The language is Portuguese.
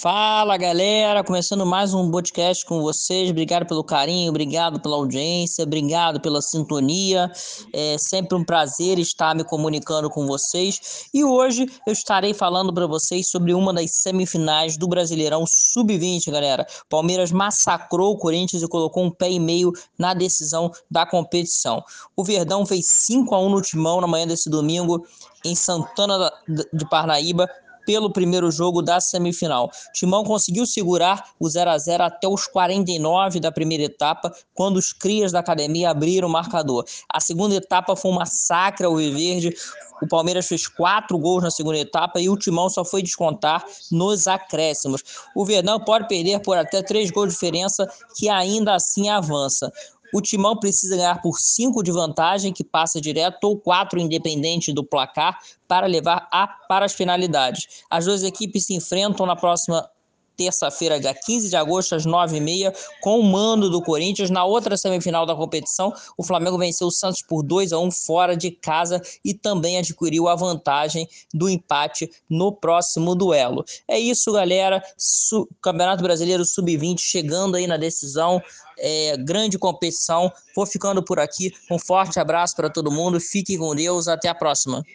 Fala galera, começando mais um podcast com vocês. Obrigado pelo carinho, obrigado pela audiência, obrigado pela sintonia. É sempre um prazer estar me comunicando com vocês. E hoje eu estarei falando para vocês sobre uma das semifinais do Brasileirão Sub-20, galera. Palmeiras massacrou o Corinthians e colocou um pé e meio na decisão da competição. O Verdão fez 5 a 1 no Timão na manhã desse domingo em Santana de Parnaíba pelo primeiro jogo da semifinal. Timão conseguiu segurar o 0 a 0 até os 49 da primeira etapa, quando os crias da academia abriram o marcador. A segunda etapa foi um massacre ao Verde. O Palmeiras fez quatro gols na segunda etapa e o Timão só foi descontar nos acréscimos. O Verdão pode perder por até três gols de diferença, que ainda assim avança. O Timão precisa ganhar por 5 de vantagem, que passa direto, ou 4 independente do placar, para levar a para as finalidades. As duas equipes se enfrentam na próxima terça-feira, dia 15 de agosto, às 9h30, com o mando do Corinthians. Na outra semifinal da competição, o Flamengo venceu o Santos por 2 a 1 fora de casa e também adquiriu a vantagem do empate no próximo duelo. É isso, galera. Su Campeonato Brasileiro Sub-20 chegando aí na decisão. É, grande competição. Vou ficando por aqui. Um forte abraço para todo mundo. Fique com Deus. Até a próxima.